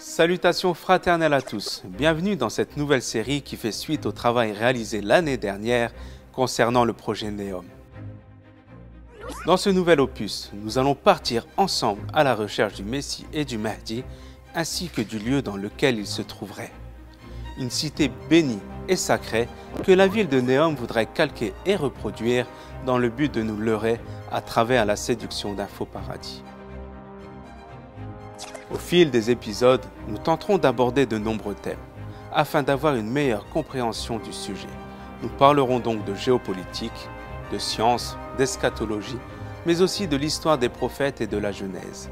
Salutations fraternelles à tous, bienvenue dans cette nouvelle série qui fait suite au travail réalisé l'année dernière concernant le projet Neom. Dans ce nouvel opus, nous allons partir ensemble à la recherche du Messie et du Mahdi, ainsi que du lieu dans lequel il se trouverait. Une cité bénie et sacrée que la ville de Néom voudrait calquer et reproduire dans le but de nous leurrer à travers la séduction d'un faux paradis. Au fil des épisodes, nous tenterons d'aborder de nombreux thèmes, afin d'avoir une meilleure compréhension du sujet. Nous parlerons donc de géopolitique, de science, d'eschatologie, mais aussi de l'histoire des prophètes et de la Genèse.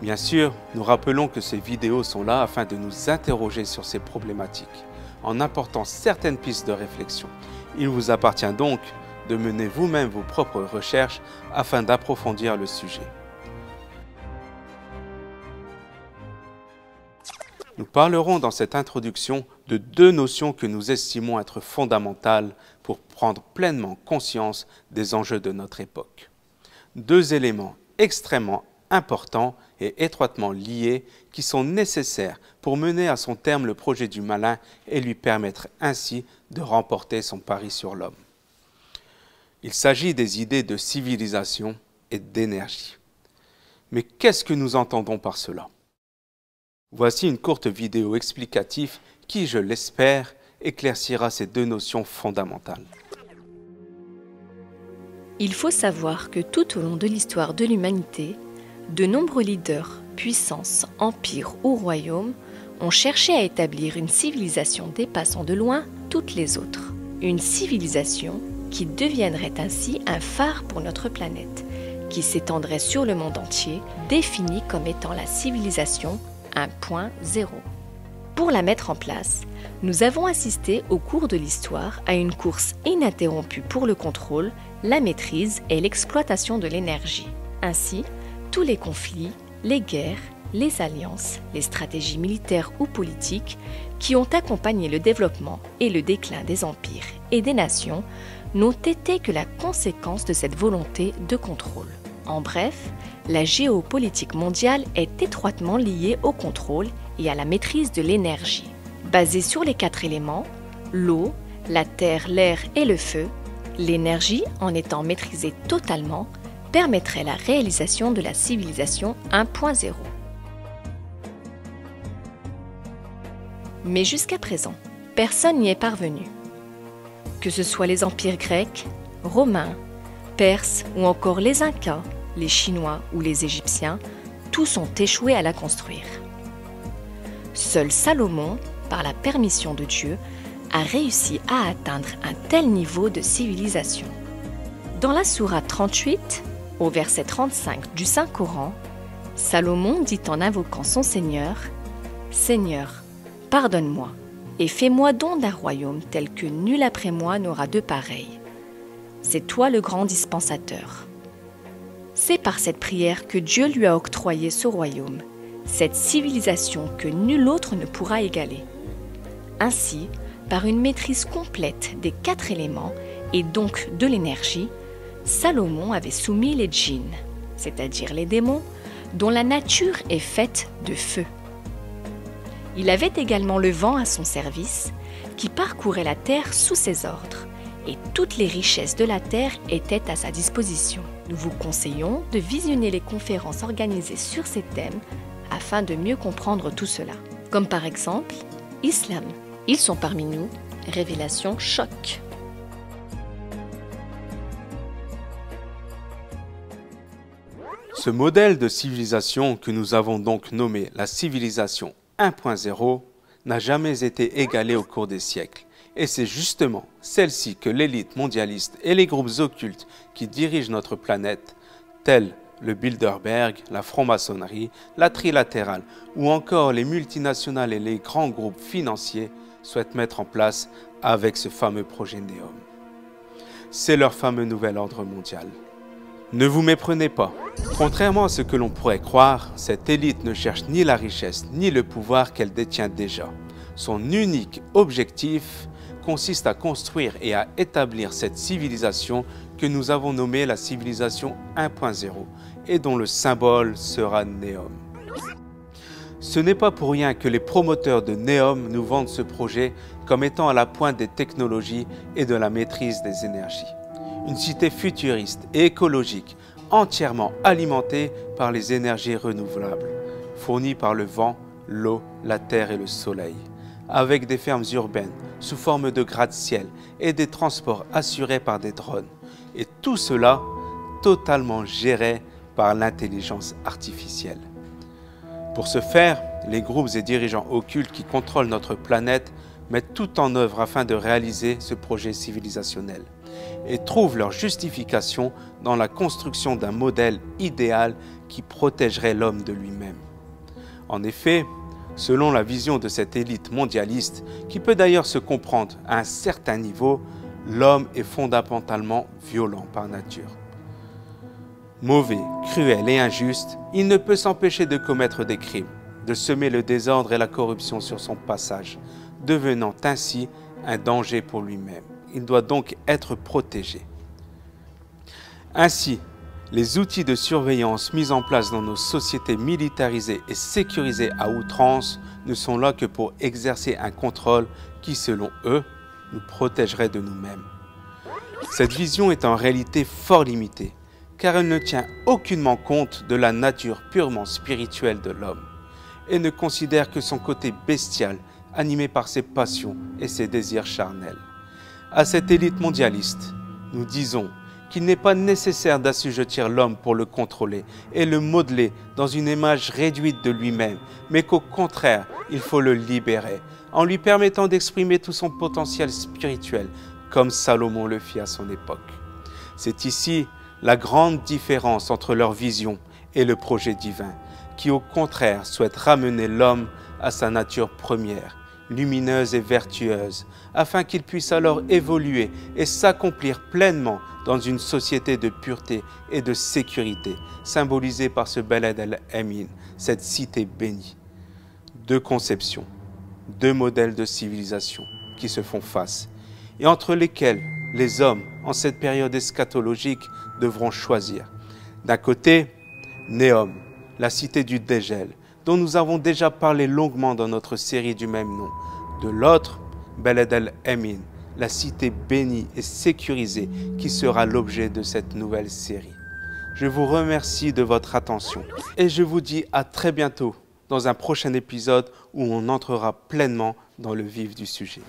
Bien sûr, nous rappelons que ces vidéos sont là afin de nous interroger sur ces problématiques, en apportant certaines pistes de réflexion. Il vous appartient donc de mener vous-même vos propres recherches afin d'approfondir le sujet. Nous parlerons dans cette introduction de deux notions que nous estimons être fondamentales pour prendre pleinement conscience des enjeux de notre époque. Deux éléments extrêmement importants et étroitement liés qui sont nécessaires pour mener à son terme le projet du malin et lui permettre ainsi de remporter son pari sur l'homme. Il s'agit des idées de civilisation et d'énergie. Mais qu'est-ce que nous entendons par cela? Voici une courte vidéo explicative qui, je l'espère, éclaircira ces deux notions fondamentales. Il faut savoir que tout au long de l'histoire de l'humanité, de nombreux leaders, puissances, empires ou royaumes ont cherché à établir une civilisation dépassant de loin toutes les autres. Une civilisation qui deviendrait ainsi un phare pour notre planète, qui s'étendrait sur le monde entier, définie comme étant la civilisation 1.0. Pour la mettre en place, nous avons assisté au cours de l'histoire à une course ininterrompue pour le contrôle, la maîtrise et l'exploitation de l'énergie. Ainsi, tous les conflits, les guerres, les alliances, les stratégies militaires ou politiques qui ont accompagné le développement et le déclin des empires et des nations n'ont été que la conséquence de cette volonté de contrôle. En bref, la géopolitique mondiale est étroitement liée au contrôle et à la maîtrise de l'énergie. Basée sur les quatre éléments, l'eau, la terre, l'air et le feu, l'énergie, en étant maîtrisée totalement, permettrait la réalisation de la civilisation 1.0. Mais jusqu'à présent, personne n'y est parvenu. Que ce soit les empires grecs, romains, perses ou encore les Incas, les Chinois ou les Égyptiens, tous ont échoué à la construire. Seul Salomon, par la permission de Dieu, a réussi à atteindre un tel niveau de civilisation. Dans la Sourate 38, au verset 35 du Saint-Coran, Salomon dit en invoquant son Seigneur Seigneur, pardonne-moi et fais-moi don d'un royaume tel que nul après moi n'aura de pareil. C'est toi le grand dispensateur. C'est par cette prière que Dieu lui a octroyé ce royaume, cette civilisation que nul autre ne pourra égaler. Ainsi, par une maîtrise complète des quatre éléments et donc de l'énergie, Salomon avait soumis les djinns, c'est-à-dire les démons, dont la nature est faite de feu. Il avait également le vent à son service, qui parcourait la terre sous ses ordres, et toutes les richesses de la terre étaient à sa disposition. Nous vous conseillons de visionner les conférences organisées sur ces thèmes afin de mieux comprendre tout cela. Comme par exemple, Islam. Ils sont parmi nous, révélation choc. Ce modèle de civilisation que nous avons donc nommé la civilisation 1.0 n'a jamais été égalé au cours des siècles. Et c'est justement celle-ci que l'élite mondialiste et les groupes occultes qui dirigent notre planète, tels le Bilderberg, la franc-maçonnerie, la trilatérale ou encore les multinationales et les grands groupes financiers souhaitent mettre en place avec ce fameux projet Néom. C'est leur fameux nouvel ordre mondial. Ne vous méprenez pas. Contrairement à ce que l'on pourrait croire, cette élite ne cherche ni la richesse ni le pouvoir qu'elle détient déjà. Son unique objectif consiste à construire et à établir cette civilisation que nous avons nommée la civilisation 1.0 et dont le symbole sera Néom. Ce n'est pas pour rien que les promoteurs de Neom nous vendent ce projet comme étant à la pointe des technologies et de la maîtrise des énergies. Une cité futuriste et écologique entièrement alimentée par les énergies renouvelables, fournies par le vent, l'eau, la terre et le soleil, avec des fermes urbaines sous forme de gratte-ciel et des transports assurés par des drones. Et tout cela totalement géré par l'intelligence artificielle. Pour ce faire, les groupes et dirigeants occultes qui contrôlent notre planète mettent tout en œuvre afin de réaliser ce projet civilisationnel et trouvent leur justification dans la construction d'un modèle idéal qui protégerait l'homme de lui-même. En effet, selon la vision de cette élite mondialiste, qui peut d'ailleurs se comprendre à un certain niveau, l'homme est fondamentalement violent par nature. Mauvais, cruel et injuste, il ne peut s'empêcher de commettre des crimes, de semer le désordre et la corruption sur son passage, devenant ainsi un danger pour lui-même. Il doit donc être protégé. Ainsi, les outils de surveillance mis en place dans nos sociétés militarisées et sécurisées à outrance ne sont là que pour exercer un contrôle qui, selon eux, nous protégerait de nous-mêmes. Cette vision est en réalité fort limitée car elle ne tient aucunement compte de la nature purement spirituelle de l'homme, et ne considère que son côté bestial, animé par ses passions et ses désirs charnels. À cette élite mondialiste, nous disons qu'il n'est pas nécessaire d'assujettir l'homme pour le contrôler et le modeler dans une image réduite de lui-même, mais qu'au contraire, il faut le libérer, en lui permettant d'exprimer tout son potentiel spirituel, comme Salomon le fit à son époque. C'est ici la grande différence entre leur vision et le projet divin, qui au contraire souhaite ramener l'homme à sa nature première, lumineuse et vertueuse, afin qu'il puisse alors évoluer et s'accomplir pleinement dans une société de pureté et de sécurité, symbolisée par ce Beled el-Emin, cette cité bénie. Deux conceptions, deux modèles de civilisation qui se font face, et entre lesquels les hommes, en cette période eschatologique, devront choisir. D'un côté, Néom, la cité du dégel, dont nous avons déjà parlé longuement dans notre série du même nom. De l'autre, Beled el-Emin, la cité bénie et sécurisée qui sera l'objet de cette nouvelle série. Je vous remercie de votre attention et je vous dis à très bientôt dans un prochain épisode où on entrera pleinement dans le vif du sujet.